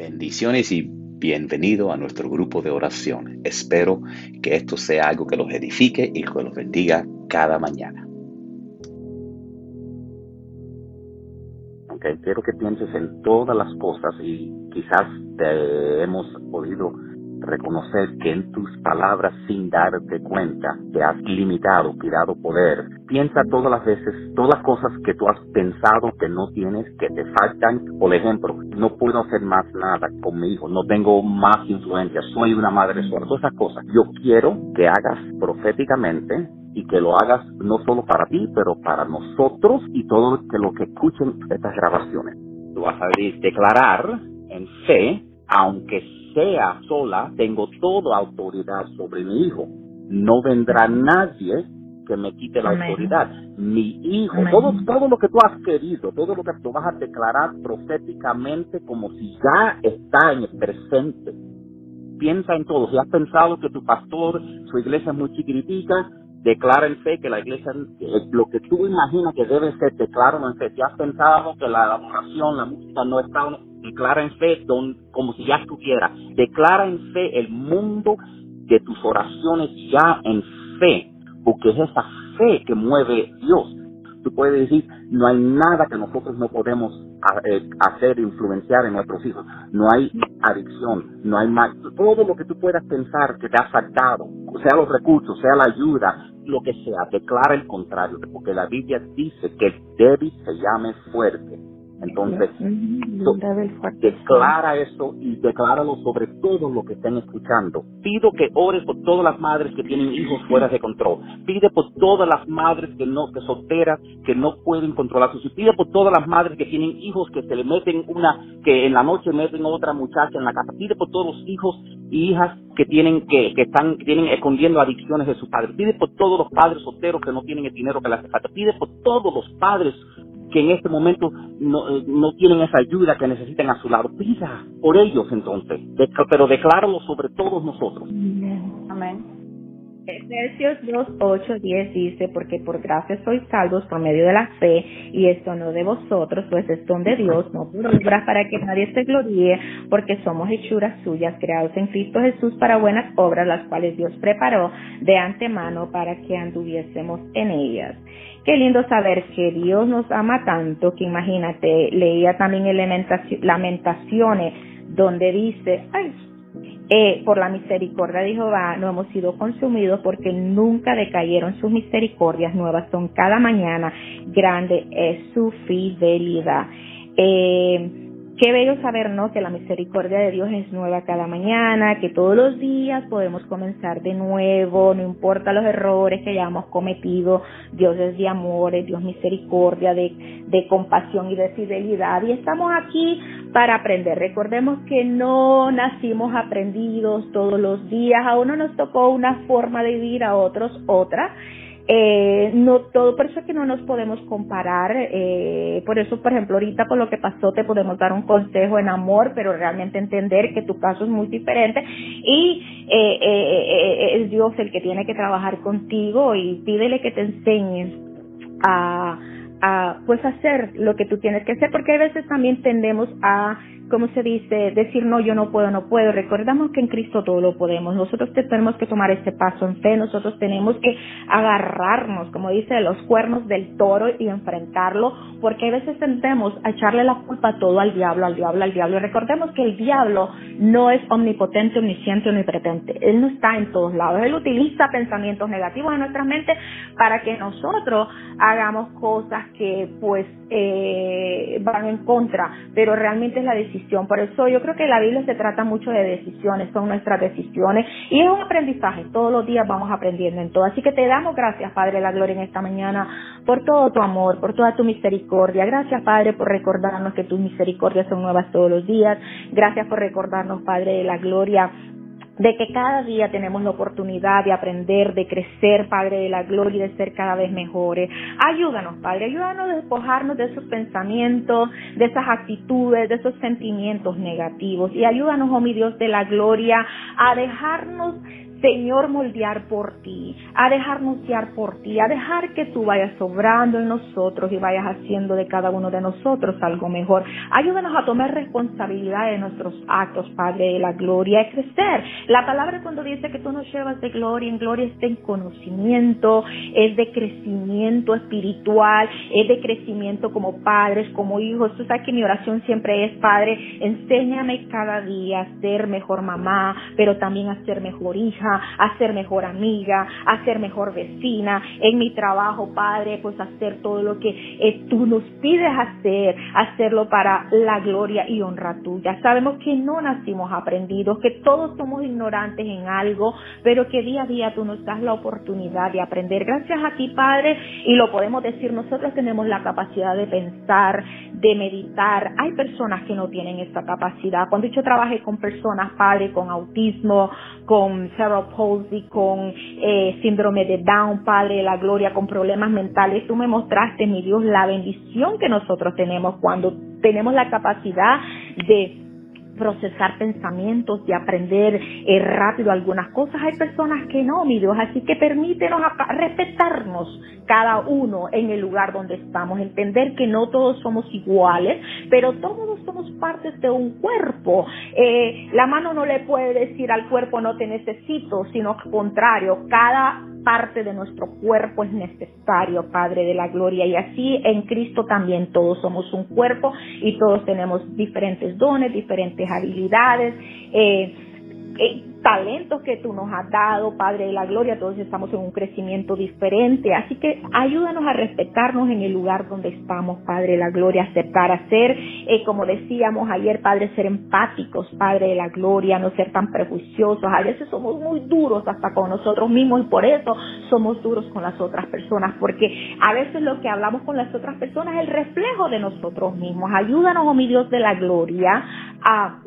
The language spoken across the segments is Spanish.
Bendiciones y bienvenido a nuestro grupo de oración. Espero que esto sea algo que los edifique y que los bendiga cada mañana. Okay, quiero que pienses en todas las cosas y quizás te hemos podido reconocer que en tus palabras sin darte cuenta te has limitado, tirado poder. Piensa todas las veces, todas las cosas que tú has pensado que no tienes, que te faltan. Por ejemplo, no puedo hacer más nada con mi hijo, no tengo más influencia, soy una madre sola, todas esas cosas. Yo quiero que hagas proféticamente y que lo hagas no solo para ti, pero para nosotros y todos que lo que escuchen estas grabaciones. Tú vas a declarar en fe, aunque sea sola, tengo toda autoridad sobre mi hijo. No vendrá nadie que me quite la autoridad. Mi hijo, todo, todo lo que tú has querido, todo lo que tú vas a declarar proféticamente como si ya está en el presente. Piensa en todo. Si has pensado que tu pastor, su iglesia es muy chiquitica, declara en fe que la iglesia, lo que tú imaginas que debe ser, declara en fe. Si has pensado que la adoración, la música no está, declara en fe don, como si ya estuviera. Declara en fe el mundo de tus oraciones ya en fe, porque es esa fe que mueve Dios. Tú puedes decir, no hay nada que nosotros no podemos eh, hacer, influenciar en nuestros hijos. No hay adicción, no hay más. Todo lo que tú puedas pensar que te ha faltado, sea los recursos, sea la ayuda, lo que sea, declara el contrario, porque la Biblia dice que el débil se llame fuerte entonces, declara eso y decláralo sobre todos los que estén escuchando. Pido que ores por todas las madres que tienen hijos fuera de control. Pide por todas las madres que no, que solteras, que no pueden controlar sus hijos. Pide por todas las madres que tienen hijos que se le meten una, que en la noche meten otra muchacha en la casa. Pide por todos los hijos y hijas que tienen, que, que están, que tienen escondiendo adicciones de sus padres. Pide por todos los padres solteros que no tienen el dinero que les hace falta. Pide por todos los padres que en este momento no, eh, no tienen esa ayuda que necesitan a su lado. Pida por ellos entonces, pero decláralo sobre todos nosotros. Amén. Efesios 2, 8, 10 dice, porque por gracia sois salvos por medio de la fe, y esto no de vosotros, pues es don de Dios, no por obras para que nadie se gloríe, porque somos hechuras suyas, creados en Cristo Jesús para buenas obras, las cuales Dios preparó de antemano para que anduviésemos en ellas. Qué lindo saber que Dios nos ama tanto que imagínate, leía también en Lamentaciones donde dice, ay, eh, por la misericordia de Jehová no hemos sido consumidos porque nunca decayeron sus misericordias nuevas son cada mañana, grande es su fidelidad. Eh, Qué bello saber, ¿no? Que la misericordia de Dios es nueva cada mañana, que todos los días podemos comenzar de nuevo, no importa los errores que hayamos cometido, Dios es de amor, es Dios misericordia, de, de compasión y de fidelidad. Y estamos aquí para aprender. Recordemos que no nacimos aprendidos todos los días, a uno nos tocó una forma de vivir, a otros otra. Eh, no todo, por eso es que no nos podemos comparar, eh, por eso, por ejemplo, ahorita con lo que pasó te podemos dar un consejo en amor, pero realmente entender que tu caso es muy diferente y eh, eh, es Dios el que tiene que trabajar contigo y pídele que te enseñes a, a pues hacer lo que tú tienes que hacer, porque a veces también tendemos a ¿cómo se dice? Decir no, yo no puedo, no puedo. Recordamos que en Cristo todo lo podemos. Nosotros tenemos que tomar este paso en fe. Nosotros tenemos que agarrarnos, como dice, los cuernos del toro y enfrentarlo, porque a veces tendemos a echarle la culpa todo al diablo, al diablo, al diablo. Y recordemos que el diablo no es omnipotente, omnisciente, omnipotente. Él no está en todos lados. Él utiliza pensamientos negativos en nuestra mente para que nosotros hagamos cosas que pues eh, van en contra, pero realmente es la decisión. Por eso yo creo que la Biblia se trata mucho de decisiones, son nuestras decisiones y es un aprendizaje. Todos los días vamos aprendiendo en todo. Así que te damos gracias, Padre la Gloria, en esta mañana por todo tu amor, por toda tu misericordia. Gracias, Padre, por recordarnos que tus misericordias son nuevas todos los días. Gracias por recordarnos, Padre de la Gloria, de que cada día tenemos la oportunidad de aprender, de crecer, Padre de la gloria y de ser cada vez mejores. Ayúdanos, Padre, ayúdanos a despojarnos de esos pensamientos, de esas actitudes, de esos sentimientos negativos y ayúdanos, oh mi Dios de la gloria, a dejarnos Señor, moldear por ti, a dejarnos guiar por ti, a dejar que tú vayas sobrando en nosotros y vayas haciendo de cada uno de nosotros algo mejor. Ayúdanos a tomar responsabilidad de nuestros actos, Padre de la gloria, a crecer. La palabra cuando dice que tú nos llevas de gloria en gloria es de conocimiento, es de crecimiento espiritual, es de crecimiento como padres, como hijos. Tú sabes que mi oración siempre es, Padre, enséñame cada día a ser mejor mamá, pero también a ser mejor hija a ser mejor amiga, a ser mejor vecina, en mi trabajo, Padre, pues hacer todo lo que eh, tú nos pides hacer, hacerlo para la gloria y honra tuya. Sabemos que no nacimos aprendidos, que todos somos ignorantes en algo, pero que día a día tú nos das la oportunidad de aprender. Gracias a ti, Padre, y lo podemos decir, nosotros tenemos la capacidad de pensar, de meditar. Hay personas que no tienen esta capacidad. Cuando yo trabajé con personas, Padre, con autismo, con cerebral palsy, con eh, síndrome de Down, Padre la Gloria, con problemas mentales, tú me mostraste, mi Dios, la bendición que nosotros tenemos cuando tenemos la capacidad de procesar pensamientos, de aprender eh, rápido algunas cosas. Hay personas que no, mi Dios, así que permítenos respetarnos cada uno en el lugar donde estamos, entender que no todos somos iguales, pero todos somos partes de un cuerpo. Eh, la mano no le puede decir al cuerpo no te necesito, sino al contrario, cada parte de nuestro cuerpo es necesario, Padre de la Gloria. Y así en Cristo también todos somos un cuerpo y todos tenemos diferentes dones, diferentes habilidades. Eh, eh, talentos que tú nos has dado, Padre de la Gloria, todos estamos en un crecimiento diferente, así que ayúdanos a respetarnos en el lugar donde estamos, Padre de la Gloria, aceptar, hacer, eh, como decíamos ayer, Padre, ser empáticos, Padre de la Gloria, no ser tan prejuiciosos, a veces somos muy duros hasta con nosotros mismos y por eso somos duros con las otras personas, porque a veces lo que hablamos con las otras personas es el reflejo de nosotros mismos. Ayúdanos, oh mi Dios de la Gloria, a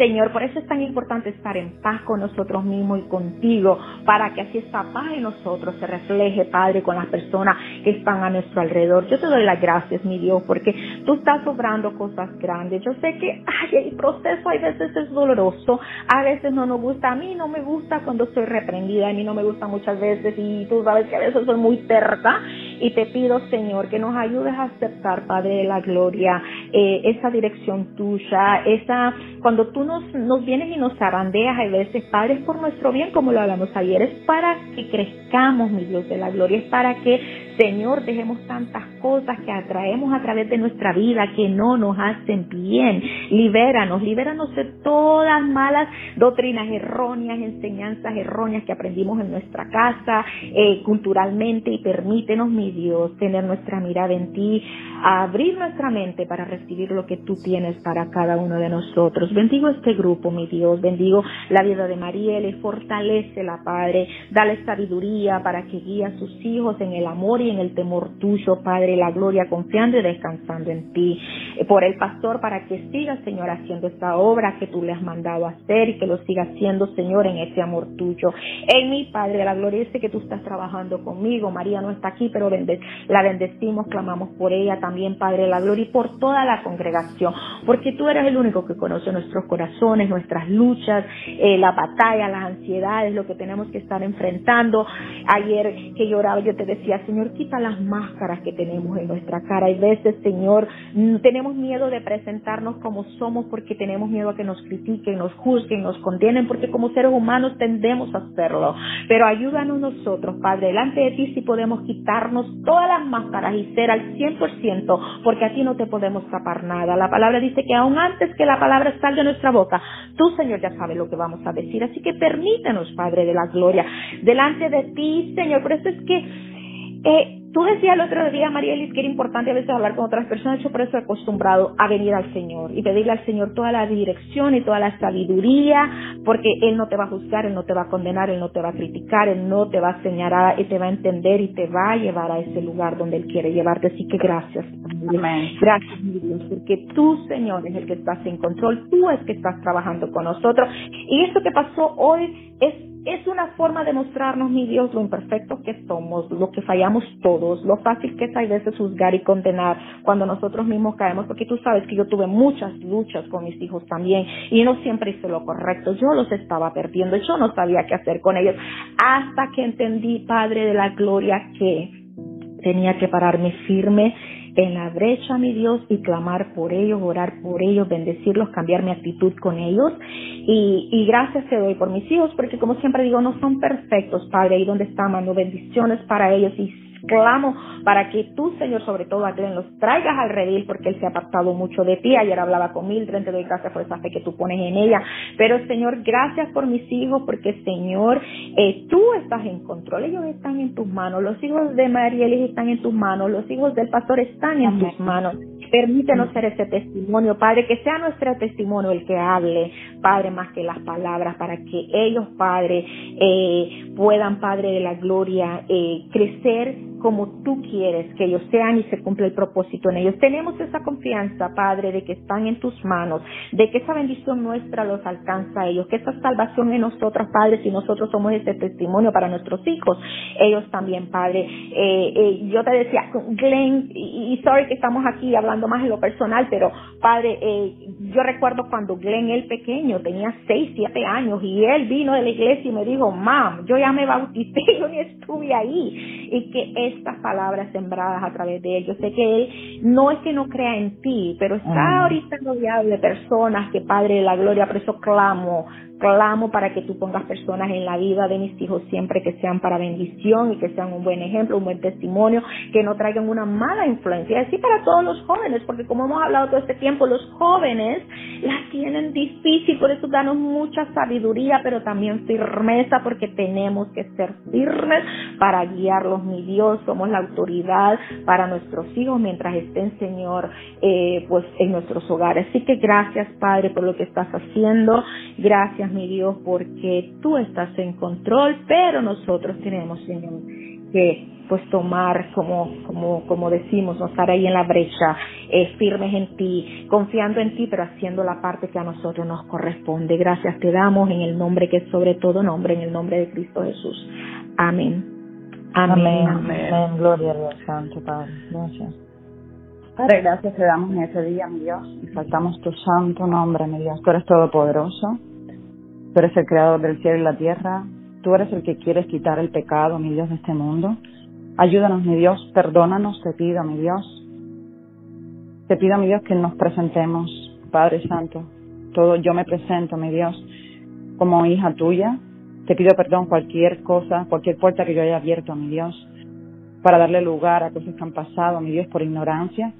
Señor, por eso es tan importante estar en paz con nosotros mismos y contigo, para que así esta paz en nosotros se refleje, Padre, con las personas que están a nuestro alrededor. Yo te doy las gracias, mi Dios, porque tú estás obrando cosas grandes. Yo sé que ay, proceso a veces es doloroso, a veces no nos gusta. A mí no me gusta cuando soy reprendida, a mí no me gusta muchas veces y tú sabes que a veces soy muy terca y te pido, Señor, que nos ayudes a aceptar, Padre de la Gloria, eh, esa dirección tuya, esa, cuando tú nos, nos vienes y nos zarandeas a veces, Padre, es por nuestro bien, como lo hablamos ayer, es para que crezcamos, mi Dios de la Gloria, es para que Señor, dejemos tantas cosas que atraemos a través de nuestra vida que no nos hacen bien. Libéranos, libéranos de todas malas doctrinas erróneas, enseñanzas erróneas que aprendimos en nuestra casa, eh, culturalmente, y permítenos, mi Dios, tener nuestra mirada en ti, abrir nuestra mente para recibir lo que tú tienes para cada uno de nosotros. Bendigo este grupo, mi Dios, bendigo la vida de María, le fortalece la Padre, dale sabiduría para que guíe a sus hijos en el amor y en el temor tuyo, Padre, la gloria, confiando y descansando en ti. Eh, por el pastor, para que siga, Señor, haciendo esta obra que tú le has mandado hacer y que lo siga haciendo, Señor, en ese amor tuyo. En mi Padre, la gloria, dice que tú estás trabajando conmigo. María no está aquí, pero la bendecimos, clamamos por ella también, Padre, la gloria, y por toda la congregación, porque tú eres el único que conoce nuestros corazones, nuestras luchas, eh, la batalla, las ansiedades, lo que tenemos que estar enfrentando. Ayer que lloraba, yo te decía, Señor, quita las máscaras que tenemos en nuestra cara. Hay veces, Señor, mm, tenemos miedo de presentarnos como somos porque tenemos miedo a que nos critiquen, nos juzguen, nos condenen, porque como seres humanos tendemos a hacerlo. Pero ayúdanos nosotros, Padre, delante de ti si podemos quitarnos todas las máscaras y ser al 100%, porque a ti no te podemos tapar nada. La palabra dice que aún antes que la palabra salga de nuestra boca, tú, Señor, ya sabes lo que vamos a decir. Así que permítenos, Padre de la gloria, delante de ti, Señor. Por eso es que eh, tú decías el otro día, Marielis, que era importante a veces hablar con otras personas. Yo por eso he acostumbrado a venir al Señor y pedirle al Señor toda la dirección y toda la sabiduría, porque Él no te va a juzgar, Él no te va a condenar, Él no te va a criticar, Él no te va a señalar, Él te va a entender y te va a llevar a ese lugar donde Él quiere llevarte. Así que gracias. Amén. Gracias, mi Dios, porque tú, Señor, es el que estás en control, tú es que estás trabajando con nosotros. Y esto que pasó hoy es es una forma de mostrarnos, mi Dios, lo imperfectos que somos, lo que fallamos todos, lo fácil que es a veces juzgar y condenar cuando nosotros mismos caemos, porque tú sabes que yo tuve muchas luchas con mis hijos también y no siempre hice lo correcto, yo los estaba perdiendo, yo no sabía qué hacer con ellos, hasta que entendí, Padre de la Gloria, que tenía que pararme firme en la brecha, mi Dios, y clamar por ellos, orar por ellos, bendecirlos, cambiar mi actitud con ellos. Y, y gracias te doy por mis hijos, porque como siempre digo, no son perfectos, Padre, ahí donde están, mando bendiciones para ellos y clamo para que tú, Señor, sobre todo a Glenn, los traigas al redil porque él se ha apartado mucho de ti. Ayer hablaba con Mildred, te doy gracias por esa fe que tú pones en ella. Pero, Señor, gracias por mis hijos porque, Señor, eh, tú estás en control. Ellos están en tus manos. Los hijos de Marielis están en tus manos. Los hijos del pastor están en tus manos. Permítenos ser ese testimonio, Padre, que sea nuestro testimonio el que hable, Padre, más que las palabras, para que ellos, Padre, eh, puedan, Padre de la gloria, eh, crecer como tú quieres que ellos sean y se cumple el propósito en ellos. Tenemos esa confianza, Padre, de que están en tus manos, de que esa bendición nuestra los alcanza a ellos, que esa salvación en nosotros, Padre, si nosotros somos ese testimonio para nuestros hijos, ellos también, Padre. Eh, eh, yo te decía, Glenn, y, sorry que estamos aquí hablando más en lo personal, pero Padre, eh, yo recuerdo cuando Glenn, el pequeño, tenía 6, 7 años y él vino de la iglesia y me dijo, mam, yo ya me bauticé, yo ni estuve ahí, y que estas palabras sembradas a través de él. Yo sé que él no es que no crea en ti, pero está ahorita rodeado de personas que Padre de la Gloria, por eso clamo, clamo para que tú pongas personas en la vida de mis hijos siempre que sean para bendición y que sean un buen ejemplo, un buen testimonio, que no traigan una mala influencia. Así para todos los jóvenes, porque como hemos hablado todo este tiempo, los jóvenes las tienen difícil, por eso danos mucha sabiduría, pero también firmeza, porque tenemos que ser firmes para guiarlos, mi Dios, somos la autoridad para nuestros hijos mientras estén, Señor, eh, pues en nuestros hogares. Así que gracias, Padre, por lo que estás haciendo. Gracias mi Dios, porque tú estás en control, pero nosotros tenemos, Señor, que pues tomar, como, como, como decimos, no estar ahí en la brecha, eh, firmes en ti, confiando en ti, pero haciendo la parte que a nosotros nos corresponde. Gracias te damos en el nombre que es sobre todo nombre, en el nombre de Cristo Jesús. Amén. Amén. Amén. Gloria a Dios Santo, Padre. Gracias. Padre, gracias te damos en ese día, mi Dios, y faltamos tu santo nombre, mi Dios. Tú eres todopoderoso. Tú eres el creador del cielo y la tierra. Tú eres el que quieres quitar el pecado, mi Dios, de este mundo. Ayúdanos, mi Dios. Perdónanos, te pido, mi Dios. Te pido, mi Dios, que nos presentemos, Padre Santo. Todo yo me presento, mi Dios, como hija tuya. Te pido perdón cualquier cosa, cualquier puerta que yo haya abierto, mi Dios, para darle lugar a cosas que han pasado, mi Dios, por ignorancia,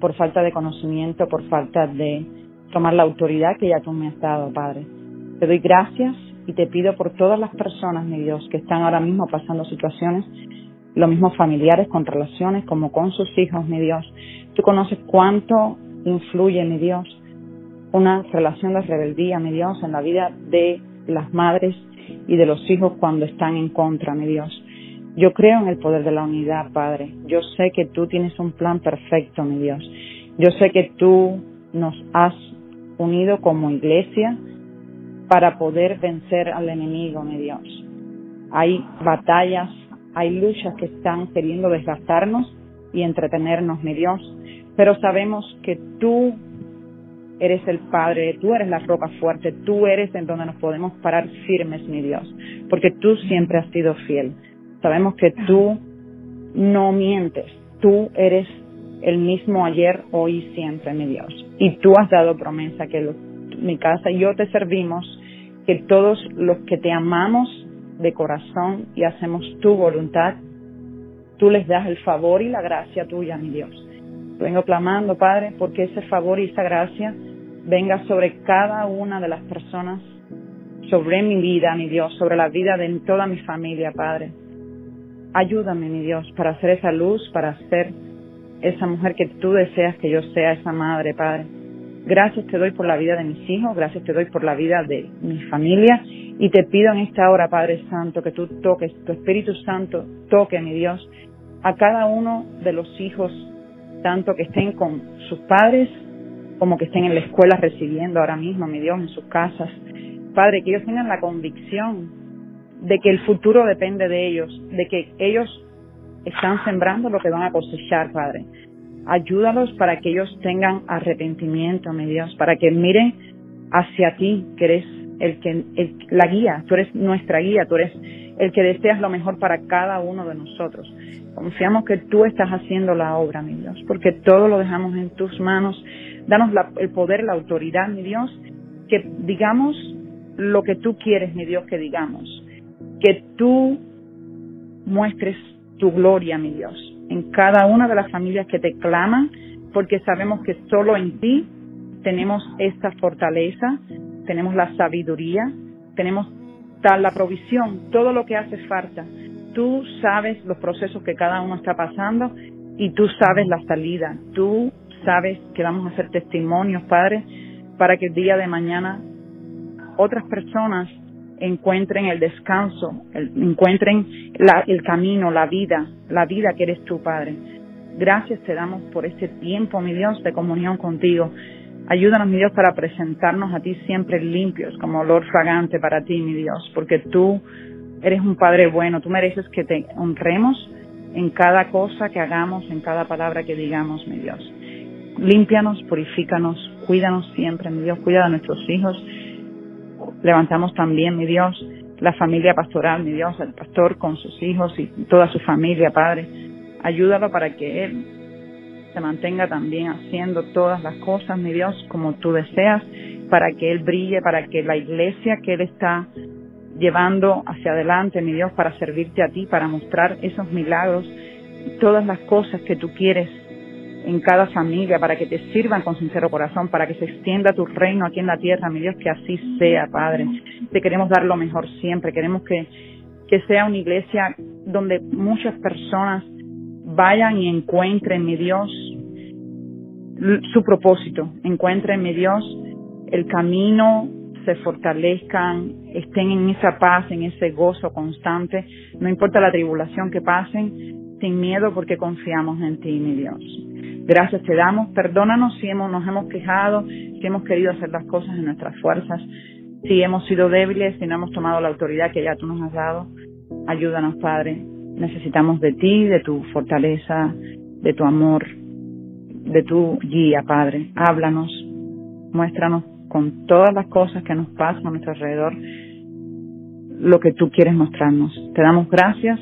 por falta de conocimiento, por falta de tomar la autoridad que ya tú me has dado, Padre. Te doy gracias y te pido por todas las personas, mi Dios, que están ahora mismo pasando situaciones, lo mismo familiares con relaciones como con sus hijos, mi Dios. Tú conoces cuánto influye, mi Dios, una relación de rebeldía, mi Dios, en la vida de las madres y de los hijos cuando están en contra, mi Dios. Yo creo en el poder de la unidad, Padre. Yo sé que tú tienes un plan perfecto, mi Dios. Yo sé que tú nos has unido como iglesia para poder vencer al enemigo, mi Dios. Hay batallas, hay luchas que están queriendo desgastarnos y entretenernos, mi Dios, pero sabemos que tú eres el Padre, tú eres la roca fuerte, tú eres en donde nos podemos parar firmes, mi Dios, porque tú siempre has sido fiel. Sabemos que tú no mientes, tú eres el mismo ayer, hoy y siempre, mi Dios. Y tú has dado promesa que mi casa y yo te servimos que todos los que te amamos de corazón y hacemos tu voluntad, tú les das el favor y la gracia tuya, mi Dios. Vengo clamando, Padre, porque ese favor y esa gracia venga sobre cada una de las personas, sobre mi vida, mi Dios, sobre la vida de toda mi familia, Padre. Ayúdame, mi Dios, para hacer esa luz, para ser esa mujer que tú deseas que yo sea, esa madre, Padre. Gracias te doy por la vida de mis hijos, gracias te doy por la vida de mi familia y te pido en esta hora, Padre Santo, que tú toques, tu Espíritu Santo toque, mi Dios, a cada uno de los hijos, tanto que estén con sus padres como que estén en la escuela recibiendo ahora mismo, mi Dios, en sus casas. Padre, que ellos tengan la convicción de que el futuro depende de ellos, de que ellos están sembrando lo que van a cosechar, Padre. Ayúdalos para que ellos tengan arrepentimiento, mi Dios, para que miren hacia ti, que eres el que la guía, tú eres nuestra guía, tú eres el que deseas lo mejor para cada uno de nosotros. Confiamos que tú estás haciendo la obra, mi Dios, porque todo lo dejamos en tus manos. Danos el poder, la autoridad, mi Dios, que digamos lo que tú quieres, mi Dios, que digamos. Que tú muestres tu gloria, mi Dios, en cada una de las familias que te claman, porque sabemos que solo en ti tenemos esta fortaleza, tenemos la sabiduría, tenemos tal la provisión, todo lo que hace falta. Tú sabes los procesos que cada uno está pasando y tú sabes la salida. Tú sabes que vamos a hacer testimonios, Padre, para que el día de mañana otras personas encuentren el descanso, encuentren el camino, la vida, la vida que eres tú, Padre. Gracias te damos por este tiempo, mi Dios, de comunión contigo. Ayúdanos, mi Dios, para presentarnos a ti siempre limpios, como olor fragante para ti, mi Dios, porque tú eres un Padre bueno, tú mereces que te honremos en cada cosa que hagamos, en cada palabra que digamos, mi Dios. Límpianos, purifícanos, cuídanos siempre, mi Dios, cuida de nuestros hijos, Levantamos también, mi Dios, la familia pastoral, mi Dios, el pastor con sus hijos y toda su familia, Padre. Ayúdalo para que Él se mantenga también haciendo todas las cosas, mi Dios, como tú deseas, para que Él brille, para que la iglesia que Él está llevando hacia adelante, mi Dios, para servirte a ti, para mostrar esos milagros todas las cosas que tú quieres en cada familia, para que te sirvan con sincero corazón, para que se extienda tu reino aquí en la tierra, mi Dios, que así sea, Padre. Te queremos dar lo mejor siempre, queremos que, que sea una iglesia donde muchas personas vayan y encuentren, mi Dios, su propósito, encuentren, mi Dios, el camino, se fortalezcan, estén en esa paz, en ese gozo constante, no importa la tribulación que pasen, sin miedo porque confiamos en ti, mi Dios. Gracias te damos. Perdónanos si hemos, nos hemos quejado, si hemos querido hacer las cosas en nuestras fuerzas, si hemos sido débiles, si no hemos tomado la autoridad que ya tú nos has dado. Ayúdanos, Padre. Necesitamos de ti, de tu fortaleza, de tu amor, de tu guía, Padre. Háblanos, muéstranos con todas las cosas que nos pasan a nuestro alrededor lo que tú quieres mostrarnos. Te damos gracias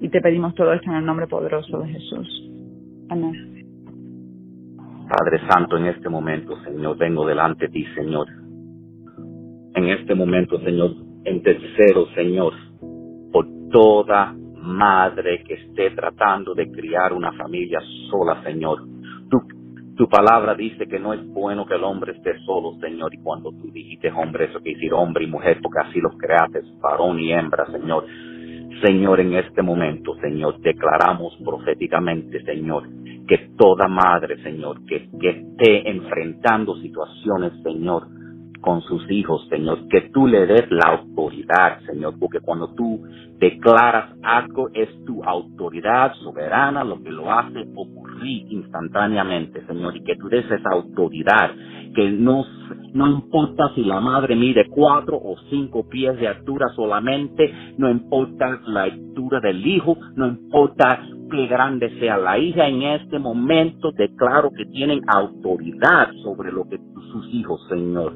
y te pedimos todo esto en el nombre poderoso de Jesús. Amén. Padre Santo, en este momento, Señor, vengo delante de ti, Señor. En este momento, Señor, en tercero, Señor, por toda madre que esté tratando de criar una familia sola, Señor. Tu, tu palabra dice que no es bueno que el hombre esté solo, Señor. Y cuando tú dijiste hombre, eso quiere decir hombre y mujer, porque así los creaste, varón y hembra, Señor. Señor, en este momento, Señor, declaramos proféticamente, Señor, que toda madre, Señor, que, esté enfrentando situaciones, Señor, con sus hijos, Señor, que tú le des la autoridad, Señor, porque cuando tú declaras algo es tu autoridad soberana lo que lo hace ocurrir instantáneamente, Señor, y que tú des esa autoridad, que no, no importa si la madre mide cuatro o cinco pies de altura solamente, no importa la altura del hijo, no importa qué grande sea la hija, en este momento declaro que tienen autoridad sobre lo que sus hijos, Señor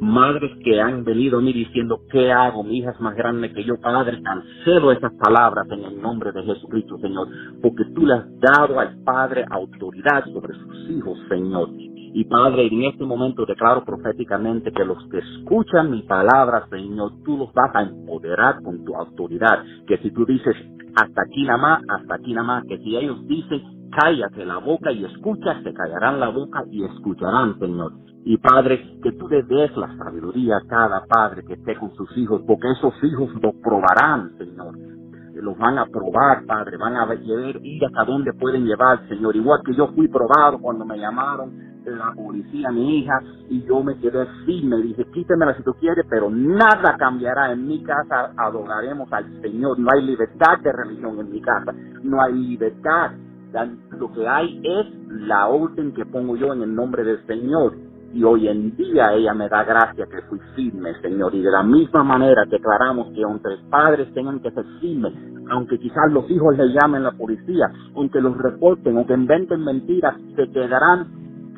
madres que han venido a mí diciendo, ¿qué hago? Mi hija es más grande que yo, Padre. Cancelo esas palabras en el nombre de Jesucristo, Señor, porque tú le has dado al Padre autoridad sobre sus hijos, Señor. Y Padre, en este momento declaro proféticamente que los que escuchan mi palabra, Señor, tú los vas a empoderar con tu autoridad. Que si tú dices, hasta aquí nada más, hasta aquí nada más, que si ellos dicen, cállate la boca y escucha, se callarán la boca y escucharán, Señor. Y Padre, que tú le des la sabiduría a cada padre que esté con sus hijos, porque esos hijos lo probarán, Señor. Los van a probar, Padre, van a ver, ir hasta dónde pueden llevar, Señor. Igual que yo fui probado cuando me llamaron la policía, mi hija, y yo me quedé firme, dije, quítemela si tú quieres, pero nada cambiará en mi casa, adoraremos al Señor. No hay libertad de religión en mi casa, no hay libertad. Lo que hay es la orden que pongo yo en el nombre del Señor y hoy en día ella me da gracia que fui firme, Señor. Y de la misma manera declaramos que aunque padres tengan que ser firmes, aunque quizás los hijos le llamen la policía, aunque los reporten, aunque inventen mentiras, se quedarán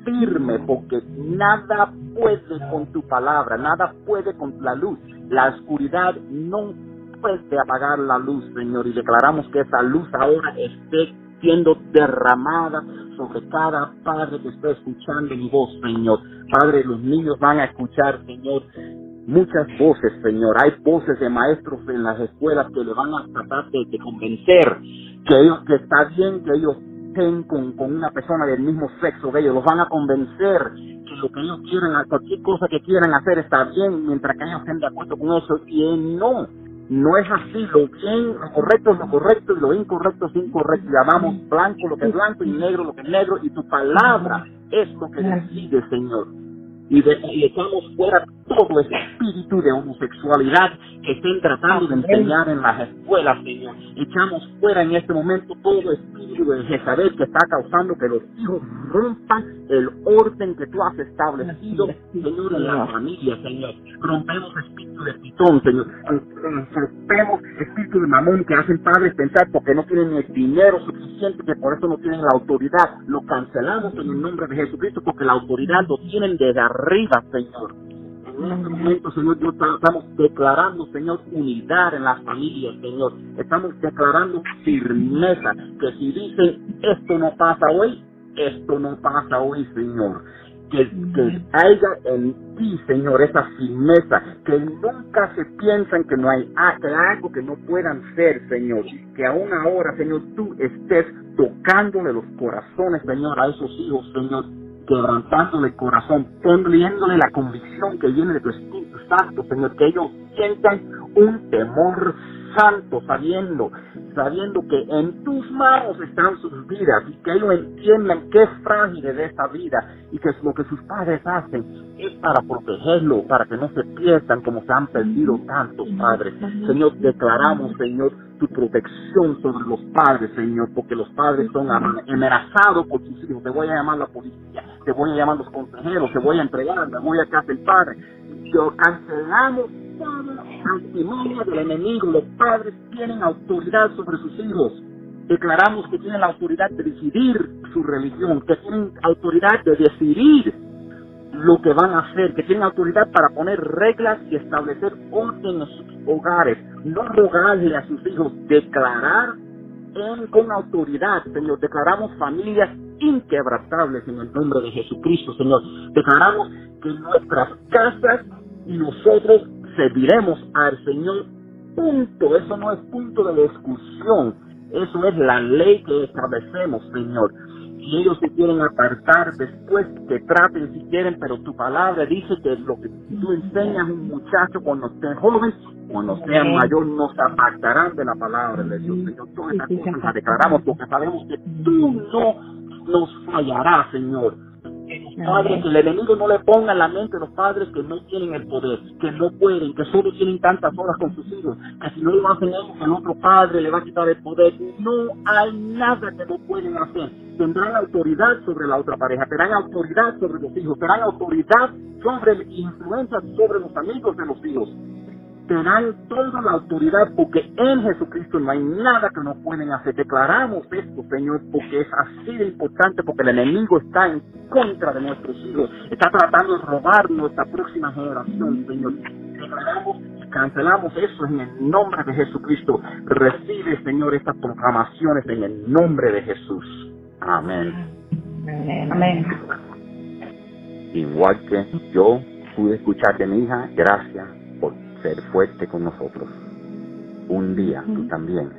firmes porque nada puede con tu palabra, nada puede con la luz. La oscuridad no puede apagar la luz, Señor. Y declaramos que esa luz ahora esté siendo derramada sobre cada padre que esté escuchando mi voz, Señor. Padre, los niños van a escuchar, Señor, muchas voces, Señor. Hay voces de maestros en las escuelas que le van a tratar de, convencer que, ellos, que está bien que ellos estén con, con una persona del mismo sexo de ellos. Los van a convencer que lo que ellos quieran, cualquier cosa que quieran hacer está bien mientras que ellos estén de acuerdo con eso. Y no, no es así. Lo bien, lo correcto es lo correcto y lo incorrecto es incorrecto. Llamamos blanco lo que es blanco y negro lo que es negro y tu palabra es lo que decide, Señor y, de, echamos fuera todo ese espíritu de homosexualidad que estén tratando de enseñar en las escuelas, Señor. Echamos fuera en este momento todo espíritu de Jezabel que está causando que los hijos rompan el orden que tú has establecido, Señor, en la familia, Señor. Rompemos espíritu de pitón, Señor. Rompemos espíritu de mamón que hacen padres pensar porque no tienen el dinero suficiente, que por eso no tienen la autoridad. Lo cancelamos en el nombre de Jesucristo porque la autoridad lo tienen desde arriba, Señor. En este momento, Señor, yo estamos declarando, Señor, unidad en las familias, Señor. Estamos declarando firmeza, que si dicen esto no pasa hoy, esto no pasa hoy, Señor. Que, que haya en ti, Señor, esa firmeza, que nunca se piensan que no hay que algo que no puedan ser, Señor. Que aún ahora, Señor, tú estés tocándole los corazones, Señor, a esos hijos, Señor, quebrantándole el corazón, poniéndole la convicción que viene de tu Espíritu Santo, Señor, que ellos sientan un temor santo, sabiendo, sabiendo que en tus manos están sus vidas y que ellos entiendan que es frágil de esta vida y que lo que sus padres hacen es para protegerlo, para que no se pierdan como se han perdido tantos padres. Señor, declaramos, Señor, tu protección sobre los padres, Señor, porque los padres son amenazados por sus hijos. Te voy a llamar la policía, te voy a llamar los consejeros, te voy a entregar, te voy a casa del padre. Yo cancelamos toda antimonia del enemigo. Los padres tienen autoridad sobre sus hijos. Declaramos que tienen la autoridad de decidir su religión, que tienen autoridad de decidir lo que van a hacer, que tienen autoridad para poner reglas y establecer orden en sus hogares, no rogarle a sus hijos, declarar en, con autoridad, Señor, declaramos familias inquebrantables en el nombre de Jesucristo, Señor. Declaramos que nuestras casas y nosotros serviremos al Señor, punto. Eso no es punto de discusión. Eso es la ley que establecemos, Señor y ellos se quieren apartar después que traten si quieren, pero tu palabra dice que lo que tú enseñas a un muchacho cuando esté joven, cuando sea mayor, no se apartarán de la palabra de Dios. Señor, todas estas cosas las declaramos porque sabemos que tú no nos fallarás, Señor que los padres, que el enemigo no le ponga en la mente a los padres que no tienen el poder, que no pueden, que solo tienen tantas horas con sus hijos, que si no lo hacen ellos, el otro padre le va a quitar el poder. No hay nada que no pueden hacer. Tendrán autoridad sobre la otra pareja, tendrán autoridad sobre los hijos, tendrán autoridad sobre influencia sobre los amigos de los hijos tendrán toda la autoridad porque en Jesucristo no hay nada que no pueden hacer. Declaramos esto, Señor, porque es así de importante, porque el enemigo está en contra de nuestros hijos, está tratando de robar nuestra próxima generación, Señor. Declaramos cancelamos eso en el nombre de Jesucristo. Recibe, Señor, estas proclamaciones en el nombre de Jesús. Amén. Amén. Igual que yo pude escuchar de mi hija, gracias por ser fuerte con nosotros. Un día tú también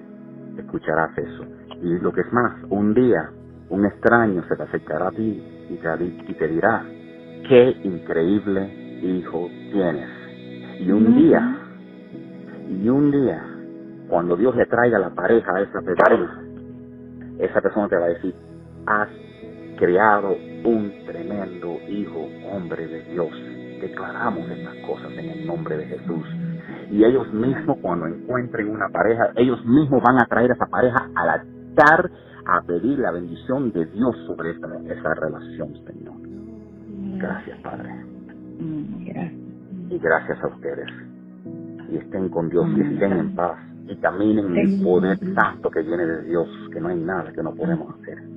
escucharás eso. Y lo que es más, un día un extraño se te acercará a ti y te, y te dirá, qué increíble hijo tienes. Y un día, y un día, cuando Dios le traiga la pareja a esa persona, esa persona te va a decir, has creado un tremendo hijo, hombre de Dios declaramos estas cosas en el nombre de Jesús. Y ellos mismos cuando encuentren una pareja, ellos mismos van a traer a esa pareja al altar a pedir la bendición de Dios sobre esa, esa relación, Señor. Gracias, Padre. Gracias. Y gracias a ustedes. Y estén con Dios y estén en paz y caminen en el poder santo que viene de Dios, que no hay nada que no podemos hacer.